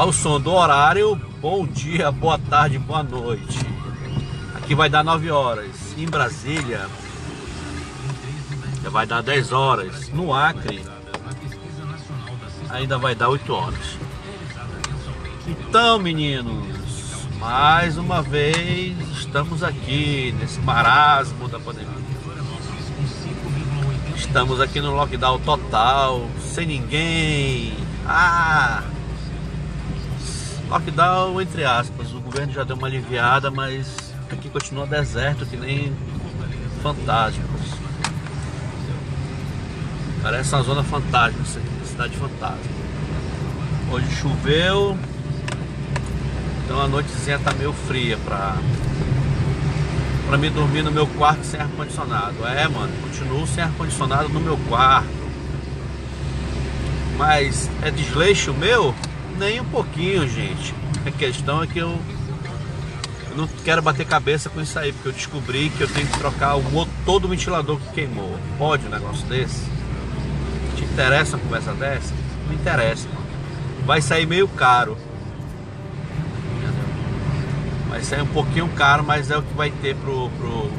Ao som do horário, bom dia, boa tarde, boa noite. Aqui vai dar 9 horas. Em Brasília, já vai dar 10 horas. No Acre, ainda vai dar 8 horas. Então, meninos, mais uma vez estamos aqui nesse marasmo da pandemia. Estamos aqui no lockdown total, sem ninguém. Ah! Lockdown entre aspas, o governo já deu uma aliviada, mas aqui continua deserto que nem fantasmas. Parece uma zona fantasma, cidade fantasma. Hoje choveu, então a noitezinha tá meio fria pra, pra me dormir no meu quarto sem ar-condicionado. É, mano, continuo sem ar-condicionado no meu quarto. Mas é desleixo meu? Nem um pouquinho, gente. A questão é que eu, eu não quero bater cabeça com isso aí, porque eu descobri que eu tenho que trocar o motor do ventilador que queimou. Pode um negócio desse? Te interessa uma conversa dessa? Não interessa. Vai sair meio caro Vai sair um pouquinho caro, mas é o que vai ter pro, pro,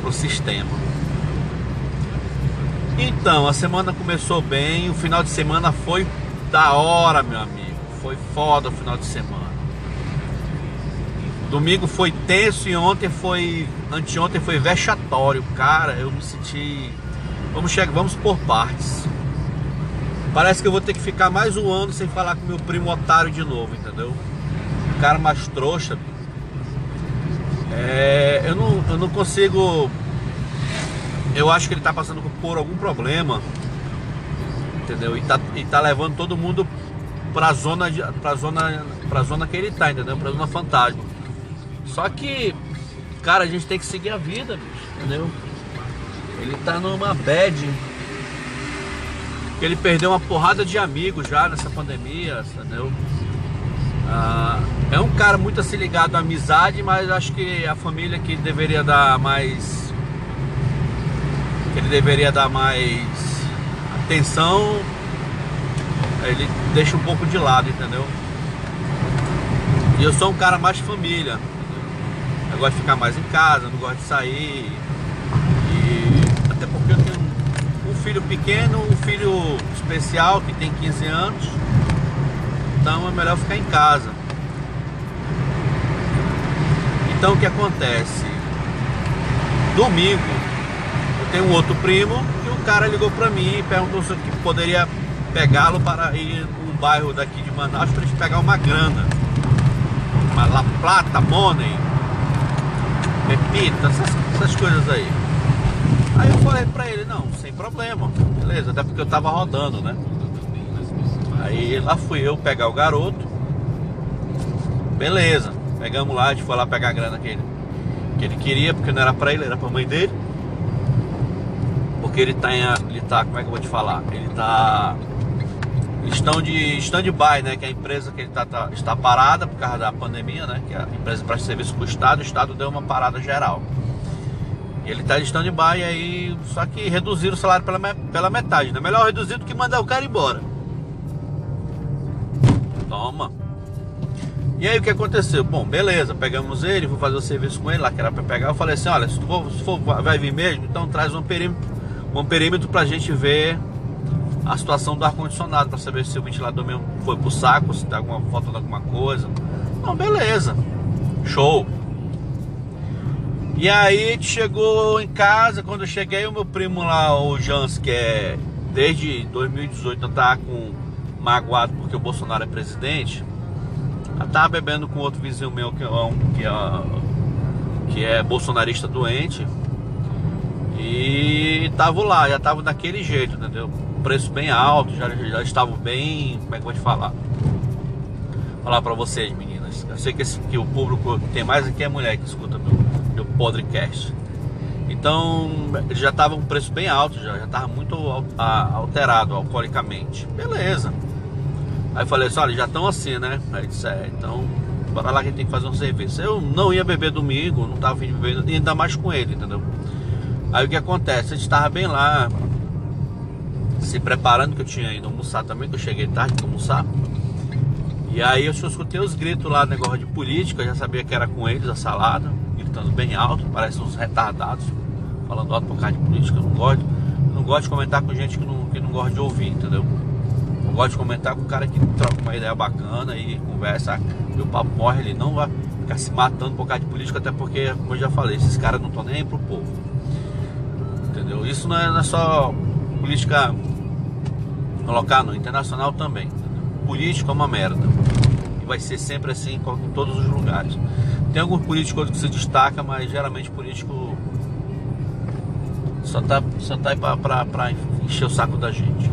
pro sistema. Então, a semana começou bem, o final de semana foi da hora, meu amigo. Foi foda o final de semana. Domingo foi tenso e ontem foi. Anteontem foi vexatório. Cara, eu me senti. Vamos chegar, vamos por partes. Parece que eu vou ter que ficar mais um ano sem falar com meu primo otário de novo, entendeu? cara mais trouxa. É, eu, não, eu não consigo. Eu acho que ele tá passando por algum problema. Entendeu? E tá, e tá levando todo mundo pra zona, pra, zona, pra zona que ele tá, entendeu? Pra zona fantasma. Só que, cara, a gente tem que seguir a vida, entendeu? Ele tá numa bad. Ele perdeu uma porrada de amigos já nessa pandemia, entendeu? Ah, é um cara muito assim ligado à amizade, mas acho que a família que deveria dar mais. ele deveria dar mais atenção, ele deixa um pouco de lado, entendeu? E eu sou um cara mais família. Eu gosto de ficar mais em casa, não gosto de sair. E até porque eu tenho um filho pequeno, um filho especial que tem 15 anos então é melhor ficar em casa. Então o que acontece? Domingo, eu tenho um outro primo o cara ligou para mim e perguntou se eu poderia pegá-lo para ir num bairro daqui de Manaus para gente pegar uma grana. Uma La Plata, Money, Pepita, essas, essas coisas aí. Aí eu falei pra ele, não, sem problema, beleza, até porque eu tava rodando, né? Aí lá fui eu pegar o garoto. Beleza, pegamos lá, a gente foi lá pegar a grana que ele, que ele queria, porque não era pra ele, era pra mãe dele. Porque ele tá em, ele tá, como é que eu vou te falar? Ele tá estão de stand-by, né? Que a empresa que ele tá, tá, está parada por causa da pandemia, né? Que a empresa presta serviço para o Estado, o Estado deu uma parada geral. Ele tá de stand-by aí, só que reduziram o salário pela, pela metade, né? Melhor reduzir do que mandar o cara embora. Toma. E aí o que aconteceu? Bom, beleza, pegamos ele, vou fazer o serviço com ele lá, que era pra pegar. Eu falei assim, olha, se for, se for vai vir mesmo, então traz um perímetro, um perímetro pra gente ver a situação do ar-condicionado, pra saber se o ventilador mesmo foi pro saco, se tá alguma falta de alguma coisa. Não, beleza. Show. E aí a chegou em casa, quando eu cheguei, o meu primo lá, o Jans, que é desde 2018 tá com magoado porque o Bolsonaro é presidente, eu tava bebendo com outro vizinho meu que é, um, que é, que é bolsonarista doente. E tava lá, já tava daquele jeito, entendeu? Preço bem alto, já, já estava bem. Como é que eu vou te falar? Falar pra vocês, meninas. Eu sei que, esse, que o público tem mais aqui é mulher que escuta meu, meu podcast. Então já tava um preço bem alto, já, já tava muito alterado alcoolicamente. Beleza. Aí falei assim, olha, já estão assim, né? Aí disse, é, então, bora lá que tem que fazer um serviço. Eu não ia beber domingo, não tava vindo beber, ainda mais com ele, entendeu? Aí o que acontece? A gente tava bem lá, se preparando, que eu tinha ido almoçar também, que eu cheguei tarde para almoçar. E aí eu escutei os gritos lá, negócio de política, já sabia que era com eles a salada, gritando bem alto, parece uns retardados, falando alto por causa de política, eu não gosto, eu não gosto de comentar com gente que não, que não gosta de ouvir, entendeu? Eu gosto de comentar com um cara que troca uma ideia bacana e conversa, o papo morre, ele não vai ficar se matando por causa de política, até porque, como eu já falei, esses caras não estão nem aí pro povo. Entendeu? Isso não é, é só política local, não, internacional também. Político é uma merda. E vai ser sempre assim em todos os lugares. Tem alguns políticos que se destaca, mas geralmente político só tá, só tá aí pra, pra, pra encher o saco da gente.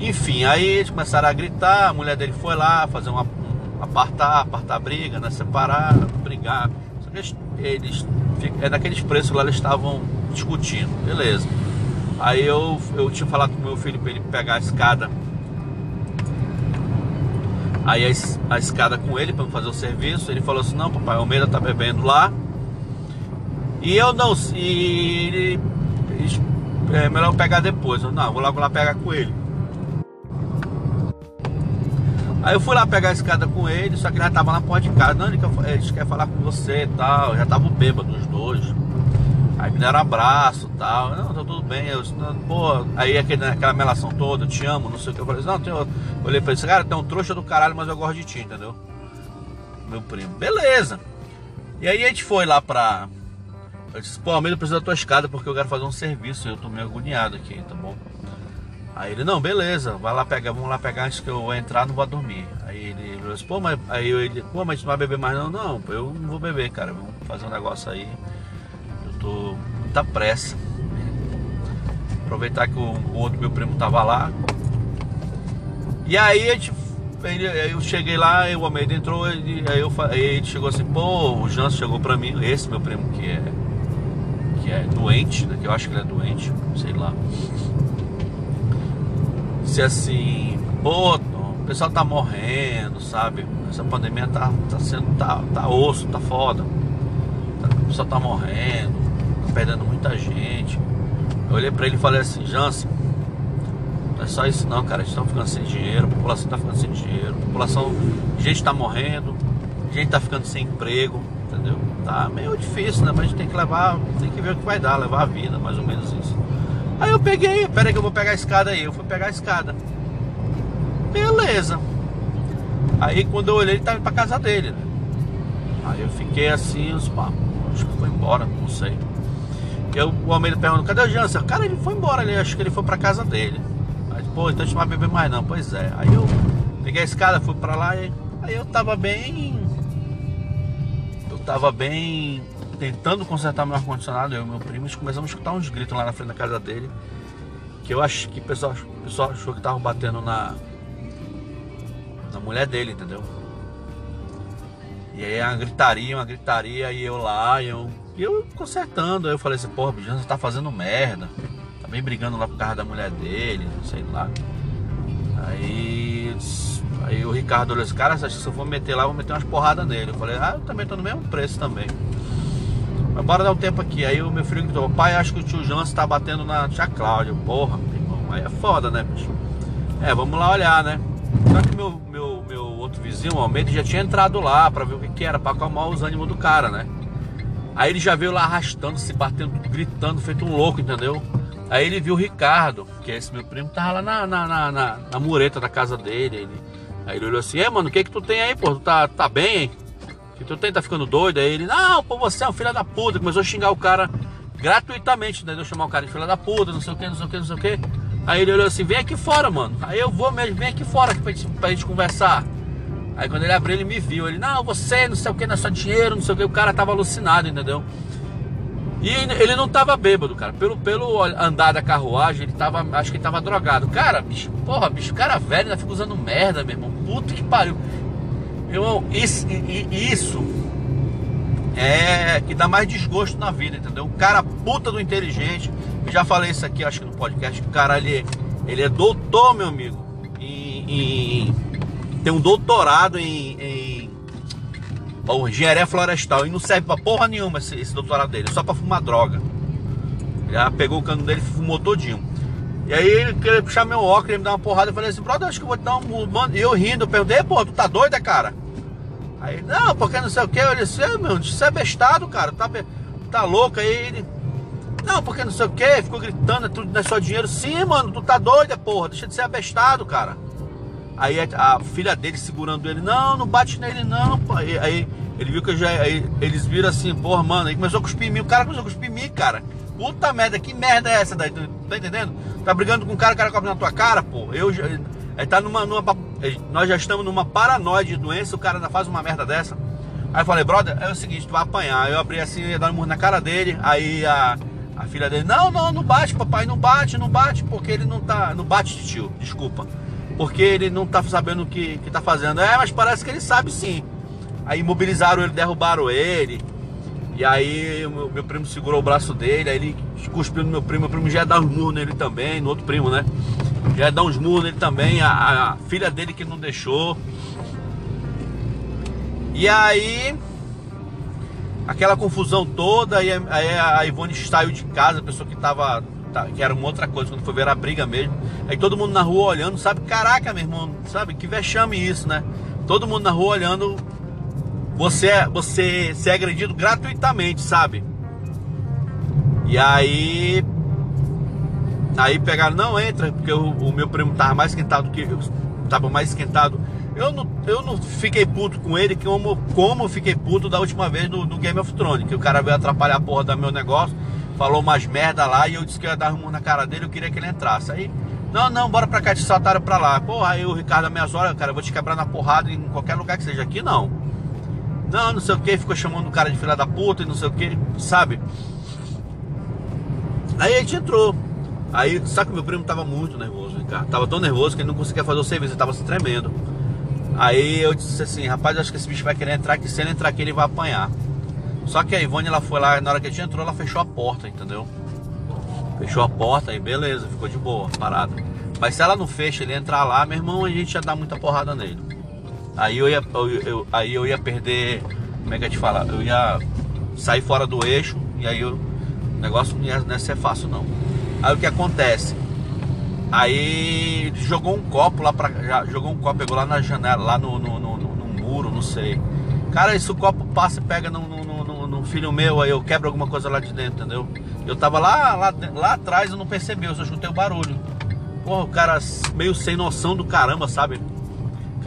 Enfim, aí eles começaram a gritar, a mulher dele foi lá fazer uma um, apartar, apartar briga, né? Separar, brigar. Só que eles, eles é daqueles preços lá, eles estavam discutindo, beleza. Aí eu, eu tinha falado com meu filho para ele pegar a escada. Aí a, a escada com ele para fazer o serviço. Ele falou assim: Não, papai, Almeida tá bebendo lá. E eu não. E ele, é melhor pegar depois. Eu, não, vou logo lá pegar com ele. Aí eu fui lá pegar a escada com ele, só que ele já tava na porta de casa. Não, ele quer, ele quer falar com você e tal. Já tava bêbado os dois. Aí me deram um abraço e tal. Não, tá tudo bem. Eu, pô, aí aquele, aquela melação toda, eu te amo, não sei o que. Eu falei não, tem, eu olhei pra ele, cara, tem um trouxa do caralho, mas eu gosto de ti, entendeu? Meu primo. Beleza. E aí a gente foi lá pra. Eu disse, pô, Almeida precisa da tua escada porque eu quero fazer um serviço. Eu tô meio agoniado aqui, tá bom? Aí ele, não, beleza, vai lá pegar, vamos lá pegar antes que eu entrar, não vou dormir. Aí ele falou assim, pô, mas aí eu, ele, pô, mas tu não vai beber mais não? Não, eu não vou beber, cara. Vamos fazer um negócio aí. Tô muita pressa. Aproveitar que o, o outro meu primo tava lá. E aí a gente eu cheguei lá, o Almeida entrou, aí, eu, aí ele chegou assim, pô, o Janso chegou pra mim, esse meu primo que é que é doente, né, que eu acho que ele é doente, sei lá disse assim, pô, o pessoal tá morrendo, sabe? Essa pandemia tá, tá sendo, tá, tá osso, tá foda. O pessoal tá morrendo, perdendo muita gente. Eu olhei pra ele e falei assim, Jansen, não é só isso não, cara, a gente tá ficando sem dinheiro, a população tá ficando sem dinheiro, a população, gente tá morrendo, gente tá ficando sem emprego, entendeu? Tá meio difícil, né? Mas a gente tem que levar, tem que ver o que vai dar, levar a vida, mais ou menos isso. Aí eu peguei, peraí que eu vou pegar a escada aí. Eu fui pegar a escada. Beleza. Aí quando eu olhei, ele tava indo pra casa dele, né? Aí eu fiquei assim, os pá, acho que foi embora, não sei. Eu, o Almeida perguntou, cadê o Jansen? Cara, ele foi embora ali, acho que ele foi pra casa dele. Aí, pô, então a gente não vai beber mais não. Pois é. Aí eu peguei a escada, fui pra lá e aí eu tava bem. Eu tava bem tentando consertar meu ar-condicionado, eu e meu primo, começamos a escutar uns gritos lá na frente da casa dele. Que eu acho que o pessoal, o pessoal achou que estavam batendo na, na mulher dele, entendeu? E aí uma gritaria, uma gritaria, e eu lá, e eu, e eu consertando. Aí eu falei assim, porra, bicho, você tá fazendo merda. Tá bem brigando lá por causa da mulher dele, sei lá. Aí, aí o Ricardo olhou assim, cara, se eu for meter lá, eu vou meter umas porradas nele. Eu falei, ah, eu também tô no mesmo preço também. Mas bora dar um tempo aqui. Aí o meu filho gritou, pai, acho que o tio Jansen tá batendo na tia Cláudia. Porra, meu irmão, aí é foda, né, bicho? É, vamos lá olhar, né? Só que meu, meu, meu outro vizinho, o Almeida, já tinha entrado lá pra ver o que, que era, pra acalmar os ânimos do cara, né? Aí ele já veio lá arrastando, se batendo, gritando, feito um louco, entendeu? Aí ele viu o Ricardo, que é esse meu primo, tava lá na, na, na, na, na mureta da casa dele. Ele, aí ele olhou assim, é mano, o que que tu tem aí, pô? Tu tá, tá bem, hein? Que tu tem, tá ficando doido? Aí ele, não, pô, você é um filho da puta. Começou a xingar o cara gratuitamente, entendeu? Chamar o cara de filho da puta, não sei o que, não sei o que, não sei o que. Aí ele olhou assim, vem aqui fora, mano. Aí eu vou mesmo, vem aqui fora pra gente, pra gente conversar. Aí quando ele abriu, ele me viu. Ele, não, você, não sei o que, não é só dinheiro, não sei o que. O cara tava alucinado, entendeu? E ele não tava bêbado, cara. Pelo, pelo andar da carruagem, ele tava, acho que ele tava drogado. Cara, bicho, porra, bicho, cara velho ainda fica usando merda, meu irmão. Puta que pariu. Irmão, isso, isso é que dá mais desgosto na vida, entendeu? O cara puta do inteligente, eu já falei isso aqui, acho que no podcast, o cara ele, ele é doutor, meu amigo, em tem um doutorado em, em engenharia florestal e não serve pra porra nenhuma esse, esse doutorado dele, só pra fumar droga. Já pegou o cano dele e fumou todinho. E aí ele queria puxar meu óculos, ele me dar uma porrada. Eu falei assim, brother, acho que eu vou te dar um. Mano, e eu rindo, eu perguntei, pô, tu tá doida, cara? Aí, não, porque não sei o que. Eu disse, é, meu, isso é bestado, cara. Tá, tá louco aí. Ele, não, porque não sei o que. Ficou gritando, é tudo não é só dinheiro. Sim, mano, tu tá doida, porra. Deixa de ser abestado, cara. Aí a, filha dele segurando ele, não, não bate nele, não. Pô. Aí, ele viu que eu já. Eles viram assim, porra, mano. Aí começou a cuspir em mim. O cara começou a cuspir em mim, cara. Puta merda, que merda é essa daí? Tá entendendo? Tá brigando com um cara, o cara cobre na tua cara, pô. Eu já. Aí tá numa, numa. Nós já estamos numa paranoia de doença, o cara ainda faz uma merda dessa. Aí eu falei, brother, é o seguinte, tu vai apanhar. Eu abri assim, ia dar um murro na cara dele. Aí a, a filha dele, não, não, não bate, papai, não bate, não bate, porque ele não tá. Não bate, tio, desculpa. Porque ele não tá sabendo o que, que tá fazendo. É, mas parece que ele sabe sim. Aí imobilizaram ele, derrubaram ele. E aí meu, meu, primo segurou o braço dele, aí ele cuspiu no meu primo, meu primo já ia dar uns murros nele também, no outro primo, né? Já ia dar uns murros nele também, a, a filha dele que não deixou. E aí aquela confusão toda, aí, aí a Ivone saiu de casa, a pessoa que tava. Tá, que era uma outra coisa, quando foi ver a briga mesmo. Aí todo mundo na rua olhando, sabe? Caraca, meu irmão, sabe? Que vexame isso, né? Todo mundo na rua olhando você, é, você ser agredido gratuitamente, sabe? E aí. Aí pegaram, não entra, porque o, o meu primo tava mais esquentado que eu. Tava mais esquentado. Eu não, eu não fiquei puto com ele como, como eu fiquei puto da última vez no, no Game of Thrones. Que o cara veio atrapalhar a porra do meu negócio, falou umas merda lá e eu disse que ia dar um na cara dele, eu queria que ele entrasse. Aí, não, não, bora pra cá, te saltaram pra lá. Porra, aí o Ricardo, minhas horas, cara, eu vou te quebrar na porrada em qualquer lugar que seja aqui, não. Não, não sei o que, ficou chamando o cara de filha da puta e não sei o que, sabe? Aí a gente entrou. Aí, sabe que meu primo tava muito nervoso, Ricardo. Tava tão nervoso que ele não conseguia fazer o serviço, ele tava se tremendo. Aí eu disse assim, rapaz, acho que esse bicho vai querer entrar aqui, se ele entrar aqui ele vai apanhar. Só que a Ivone, ela foi lá, na hora que a gente entrou, ela fechou a porta, entendeu? Fechou a porta e beleza, ficou de boa, parada. Mas se ela não fecha, ele entrar lá, meu irmão, a gente ia dar muita porrada nele. Aí eu ia, eu, eu, aí eu ia perder, como é que eu te falar? Eu ia sair fora do eixo e aí eu, o negócio não ia, não ia ser fácil não. Aí o que acontece? Aí jogou um copo lá pra. Já, jogou um copo, pegou lá na janela, lá no, no, no, no muro, não sei. Cara, esse copo passa e pega no, no, no, no, filho meu, aí eu quebro alguma coisa lá de dentro, entendeu? Eu tava lá, lá, lá atrás, eu não percebi, eu só escutei o barulho. Porra, o cara meio sem noção do caramba, sabe?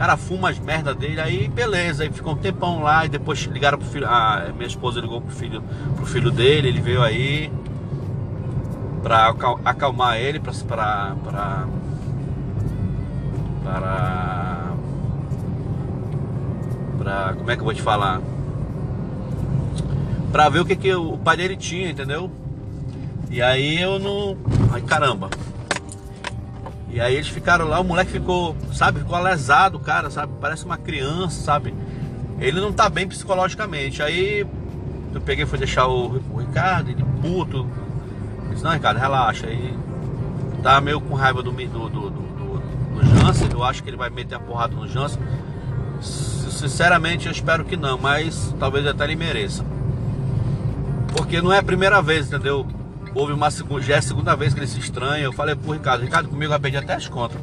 cara fuma as merda dele, aí beleza, aí ficou um tempão lá e depois ligaram pro filho, a minha esposa ligou pro filho, pro filho dele, ele veio aí pra acalmar ele, pra, pra, pra, pra, pra como é que eu vou te falar? Pra ver o que, que o pai dele tinha, entendeu? E aí eu não. Ai caramba, e aí eles ficaram lá, o moleque ficou, sabe, ficou lesado, cara, sabe? Parece uma criança, sabe? Ele não tá bem psicologicamente. Aí eu peguei fui deixar o, o Ricardo, ele puto. Disse, não, Ricardo, relaxa. Aí tá meio com raiva do, do, do, do, do eu acho que ele vai meter a porrada no Jansen. Sinceramente, eu espero que não, mas talvez até ele mereça. Porque não é a primeira vez, entendeu? houve uma segunda, já é a segunda vez que ele se estranha. Eu falei pro Ricardo, Ricardo, comigo vai perder até as contas.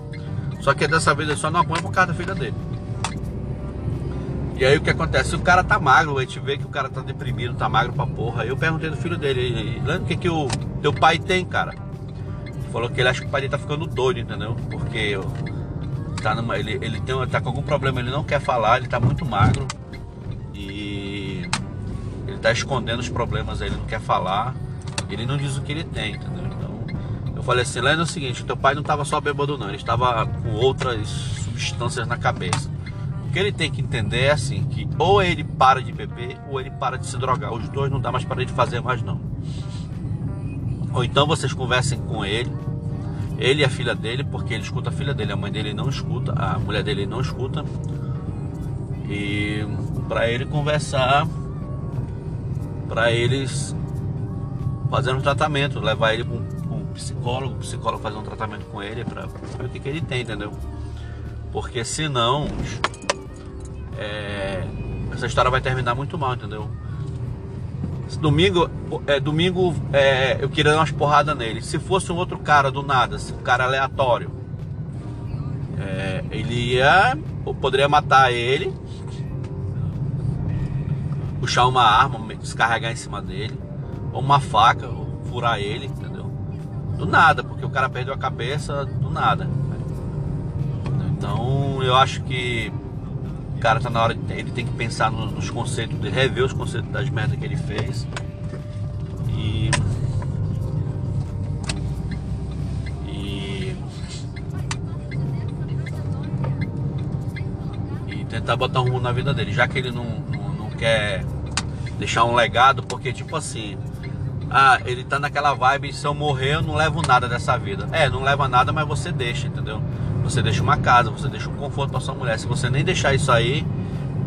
Só que dessa vez ele só não apanha por causa da filha dele. E aí o que acontece? O cara tá magro, a gente vê que o cara tá deprimido, tá magro pra porra. Aí eu perguntei do filho dele, lembra o que, que o teu pai tem, cara? Ele falou que ele acha que o pai dele tá ficando doido, entendeu? Porque tá numa, ele, ele tem, tá com algum problema, ele não quer falar, ele tá muito magro. Ele tá escondendo os problemas aí, ele não quer falar. Ele não diz o que ele tem, entendeu? Então, eu falei assim, Lendo é o seguinte, teu pai não estava só bêbado não, ele estava com outras substâncias na cabeça. O que ele tem que entender é assim, que ou ele para de beber ou ele para de se drogar. Os dois não dá mais para ele fazer mais não. Ou então vocês conversem com ele, ele e a filha dele, porque ele escuta a filha dele, a mãe dele não escuta, a mulher dele não escuta. E para ele conversar, para eles fazendo um tratamento, levar ele para um, psicólogo, o psicólogo fazer um tratamento com ele para ver o que, que ele tem, entendeu? Porque senão é, essa história vai terminar muito mal, entendeu? Domingo, é, domingo é, eu queria dar umas porradas nele. Se fosse um outro cara do nada, um cara aleatório, é, ele ia. Eu poderia matar ele, puxar uma arma, descarregar em cima dele, ou uma faca, ou furar ele, entendeu? Do nada, porque o cara perdeu a cabeça do nada. Então eu acho que o cara tá na hora, de, ele tem que pensar nos conceitos, rever os conceitos das merdas que ele fez. E. E. E tentar botar um rumo na vida dele, já que ele não, não, não quer deixar um legado, porque tipo assim. Ah, ele tá naquela vibe, se eu morrer eu não levo nada dessa vida. É, não leva nada, mas você deixa, entendeu? Você deixa uma casa, você deixa um conforto para sua mulher. Se você nem deixar isso aí,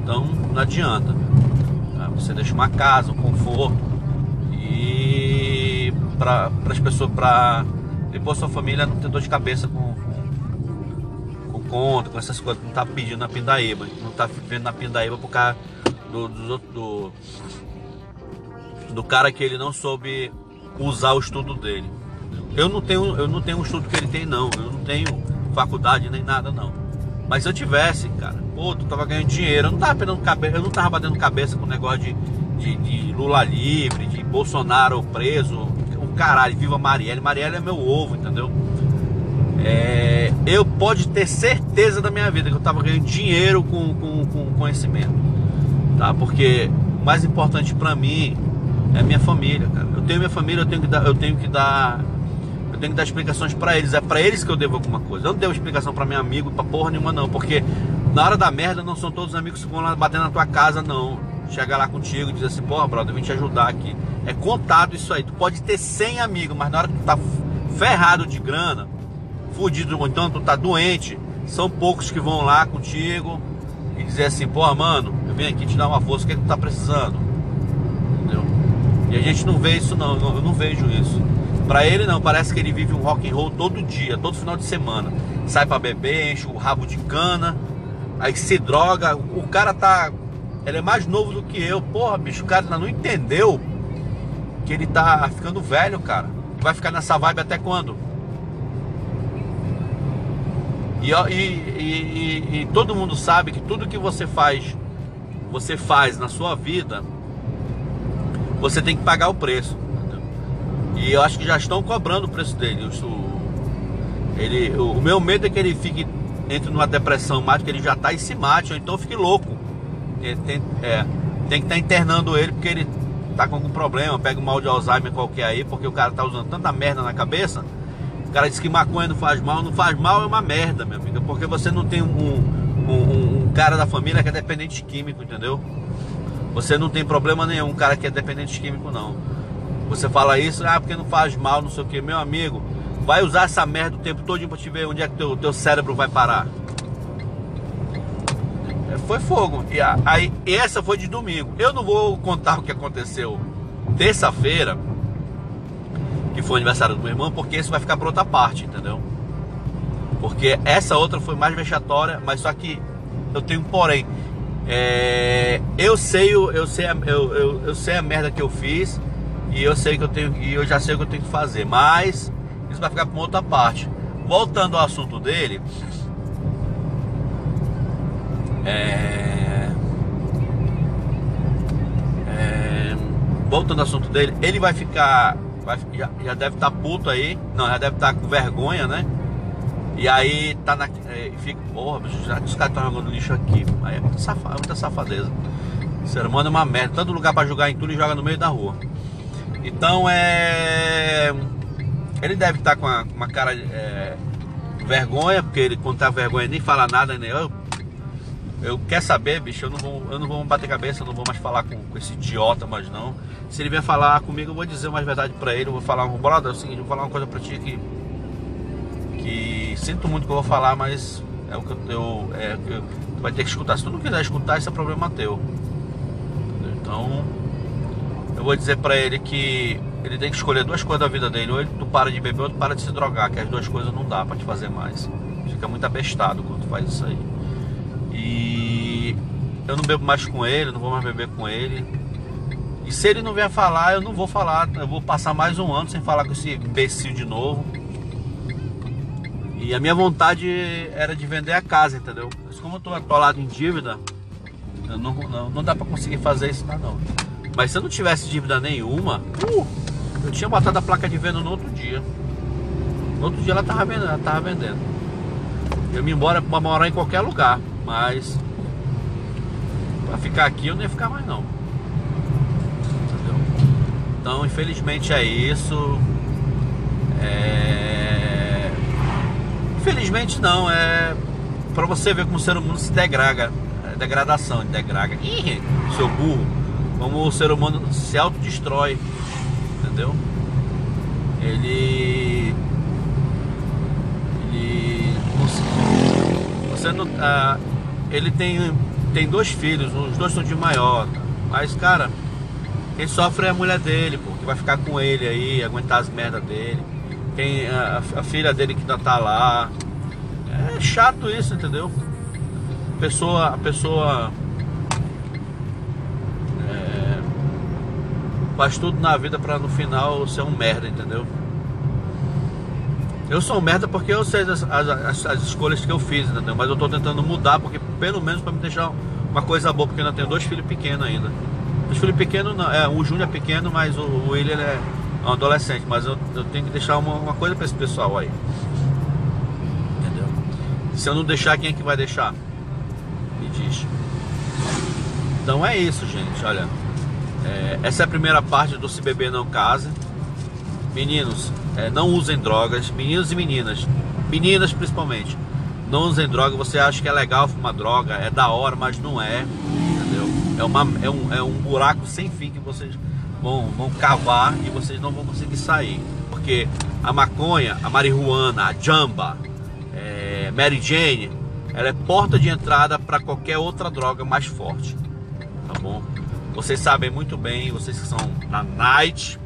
então não adianta. Tá? Você deixa uma casa, um conforto e para as pessoas, para depois sua família não ter dor de cabeça com, com, com conta, com essas coisas, não tá pedindo na pindaíba, não tá vivendo na pindaíba por causa do, do, do, do cara que ele não soube usar o estudo dele. Eu não tenho, eu não tenho o estudo que ele tem não, eu não tenho faculdade nem nada, não. Mas se eu tivesse, cara, pô, tu tava ganhando dinheiro, eu não tava perdendo cabeça, eu não tava batendo cabeça com o negócio de, de, de, Lula livre, de Bolsonaro preso, o caralho, viva Marielle. Marielle é meu ovo, entendeu? É, eu pode ter certeza da minha vida que eu tava ganhando dinheiro com, com, com conhecimento, tá? Porque o mais importante para mim é minha família, cara. Eu tenho minha família, eu tenho que dar, eu tenho que dar tenho que dar explicações para eles. É para eles que eu devo alguma coisa. Eu não devo explicação para meu amigo, para porra nenhuma, não. Porque na hora da merda não são todos os amigos que vão lá bater na tua casa, não. Chega lá contigo e diz assim, porra, brother, eu vim te ajudar aqui. É contado isso aí. Tu pode ter 100 amigos, mas na hora que tu tá ferrado de grana, fudido, ou então tu tá doente, são poucos que vão lá contigo dizer assim, porra, mano, eu vim aqui te dar uma força, o que, é que tu tá precisando? Entendeu? E a gente não vê isso não, eu não vejo isso. Para ele não, parece que ele vive um rock and roll todo dia, todo final de semana. Sai para beber, enche o rabo de cana, aí se droga. O cara tá. Ele é mais novo do que eu. Porra, bicho, o cara não entendeu que ele tá ficando velho, cara. Vai ficar nessa vibe até quando? E, e, e, e, todo mundo sabe que tudo que você faz, você faz na sua vida, você tem que pagar o preço. E eu acho que já estão cobrando o preço dele. ele, o, o meu medo é que ele fique entre numa depressão mais que ele já está e se mate, ou então fique louco. tem, é, tem que estar tá internando ele porque ele está com algum problema, pega um mal de Alzheimer qualquer aí, porque o cara está usando tanta merda na cabeça. O cara diz que maconha não faz mal, não faz mal é uma merda, minha amiga, porque você não tem um, um, um cara da família que é dependente de químico, entendeu? Você não tem problema nenhum, um cara que é dependente de químico, não. Você fala isso, ah, porque não faz mal, não sei o que. Meu amigo, vai usar essa merda o tempo todo pra te ver onde é que teu, teu cérebro vai parar. É, foi fogo. E aí, essa foi de domingo. Eu não vou contar o que aconteceu terça-feira, que foi o aniversário do meu irmão, porque isso vai ficar para outra parte, entendeu? Porque essa outra foi mais vexatória, mas só que eu tenho um porém. É, eu sei, eu sei, eu, eu, eu sei a merda que eu fiz e eu sei que eu tenho e eu já sei o que eu tenho que fazer, mas isso vai ficar para outra parte. Voltando ao assunto dele, é, é, voltando ao assunto dele, ele vai ficar, já, já deve estar tá puto aí, não, já deve estar tá com vergonha, né? E aí tá na. É, fica, porra, já os caras estão jogando lixo aqui. Aí é muita, safa, é muita safadeza. O ser humano é uma merda. Tanto lugar para jogar em tudo e joga no meio da rua. Então é. Ele deve estar com uma, uma cara é, vergonha, porque ele quando tá vergonha nem fala nada, nem eu. Eu quero saber, bicho, eu não vou, eu não vou bater cabeça, eu não vou mais falar com, com esse idiota, mas não. Se ele vier falar comigo, eu vou dizer mais verdade para ele, eu vou falar, bolada, é o seguinte, eu vou falar uma coisa pra ti que. Que sinto muito que eu vou falar, mas é o que eu. é, tu vai ter que escutar. Se tu não quiser escutar, esse é problema teu. Então eu vou dizer para ele que ele tem que escolher duas coisas da vida dele, ou ele tu para de beber ou tu para de se drogar, que as duas coisas não dá para te fazer mais. Fica muito abestado quando tu faz isso aí. E eu não bebo mais com ele, não vou mais beber com ele. E se ele não vier falar, eu não vou falar. Eu vou passar mais um ano sem falar com esse imbecil de novo. E a minha vontade era de vender a casa, entendeu? Mas como eu tô atolado em dívida, não, não, não, dá pra conseguir fazer isso não. Mas se eu não tivesse dívida nenhuma, uh, eu tinha botado a placa de venda no outro dia. No outro dia ela tava vendendo. Ela tava vendendo. Eu me embora para morar em qualquer lugar, mas para ficar aqui eu não ia ficar mais não. Entendeu? Então infelizmente é isso. É... Infelizmente não, é para você ver como o ser humano se degrada. É degradação, degrada. Ih, seu burro. Como o ser humano se autodestrói. Entendeu? Ele ah, ele tem tem dois filhos, os dois são de maior, mas cara, quem sofre é a mulher dele, pô, que vai ficar com ele aí, aguentar as merdas dele. Quem a, a filha dele que ainda tá lá. É chato isso, entendeu? A pessoa, a pessoa é, faz tudo na vida para no final ser um merda, entendeu? Eu sou um merda porque eu sei as, as, as, escolhas que eu fiz, entendeu? Mas eu tô tentando mudar porque pelo menos para me deixar uma coisa boa, porque eu ainda tenho dois filhos pequenos ainda. Os filhos pequenos, é, o Júnior é pequeno, mas o, o William é um adolescente. Mas eu, eu tenho que deixar uma, uma coisa para esse pessoal aí. Entendeu? Se eu não deixar, quem é que vai deixar? Me diz. Então é isso, gente. Olha, é, essa é a primeira parte do Se Beber Não Case. Meninos, é, não usem drogas, meninos e meninas, meninas principalmente, não usem droga. Você acha que é legal fumar droga, é da hora, mas não é, entendeu? É, uma, é, um, é um buraco sem fim que vocês vão, vão cavar e vocês não vão conseguir sair, porque a maconha, a marihuana, a jamba, é, Mary Jane, ela é porta de entrada para qualquer outra droga mais forte, tá bom? Vocês sabem muito bem, vocês que são na night,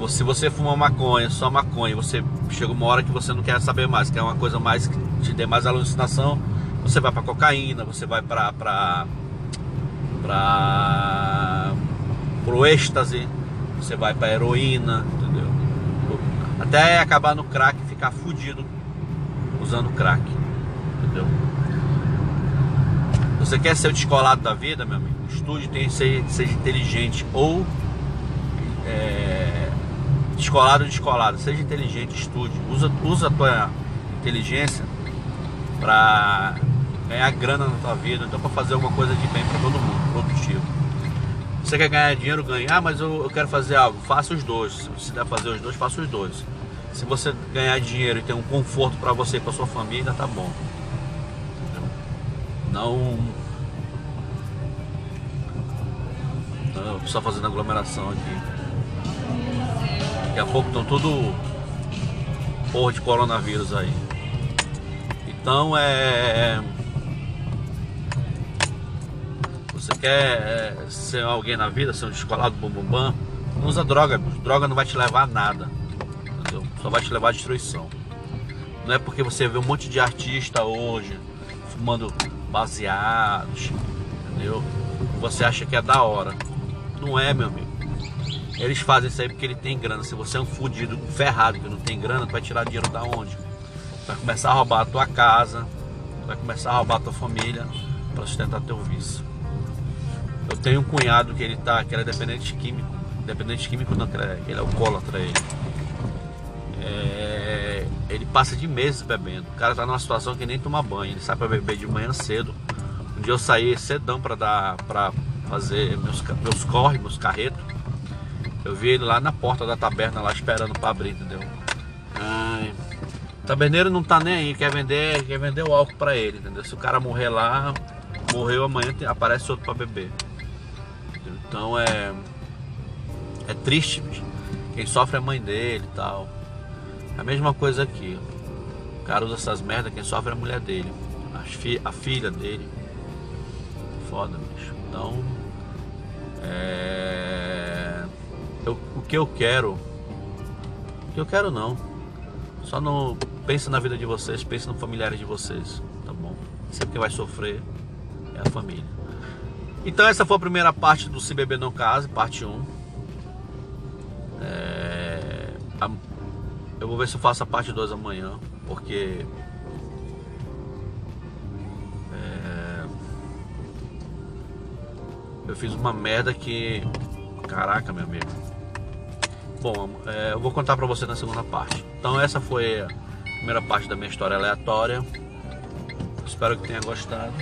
você, se você fuma maconha, só maconha, você chega uma hora que você não quer saber mais, quer uma coisa mais que te dê mais alucinação, você vai para cocaína, você vai para para para pro êxtase, você vai para heroína, entendeu? Até acabar no crack ficar fudido usando crack, entendeu? Você quer ser o descolado da vida, meu amigo? Estude, tem, seja, seja inteligente ou é, descolado ou descolado, seja inteligente, estude, usa, usa a tua inteligência para ganhar grana na tua vida, então para fazer alguma coisa de bem para todo mundo, produtivo. Você quer ganhar dinheiro, ganha. Ah, mas eu, eu quero fazer algo. Faça os dois. Se você der fazer os dois, faça os dois. Se você ganhar dinheiro e ter um conforto para você e para sua família, tá bom. Não. Não, só fazendo aglomeração aqui. Daqui a pouco estão tudo porra de coronavírus aí. Então é. Você quer é, ser alguém na vida, ser um descolado bum bum bam, não usa droga, droga não vai te levar a nada. Entendeu? Só vai te levar à destruição. Não é porque você vê um monte de artista hoje fumando baseados, entendeu? Você acha que é da hora. Não é, meu amigo. Eles fazem isso aí porque ele tem grana. Se você é um fudido, ferrado, que não tem grana, tu vai tirar dinheiro da onde? Vai começar a roubar a tua casa, vai começar a roubar a tua família para sustentar teu vício. Eu tenho um cunhado que ele tá, que ele é dependente químico. Dependente químico não, é, ele é alcoólatra ele. É, ele passa de meses bebendo. O cara tá numa situação que nem toma banho. Ele sai para beber de manhã cedo. Um dia eu saí cedão para dar para fazer meus, meus corre, meus carretos. Eu vi ele lá na porta da taberna, lá esperando para abrir, entendeu? Ai. O taberneiro não tá nem aí, quer vender, quer vender o álcool para ele, entendeu? Se o cara morrer lá, morreu amanhã, aparece outro para beber. Então é. É triste, bicho. Quem sofre é a mãe dele e tal. É a mesma coisa aqui. O cara usa essas merdas, quem sofre é a mulher dele. A, fi a filha dele. Foda, bicho. Então. É eu, o que eu quero. O que eu quero não. Só não pensa na vida de vocês, pensa nos familiares de vocês, tá bom? Sempre que vai sofrer é a família. Então essa foi a primeira parte do Se Beber Não Case, parte 1. É, eu vou ver se eu faço a parte 2 amanhã, porque é, eu fiz uma merda que. Caraca, meu amigo. Bom, é, eu vou contar pra você na segunda parte. Então essa foi a primeira parte da minha história aleatória. Espero que tenha gostado.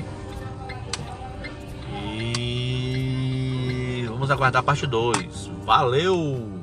E vamos aguardar a parte 2. Valeu!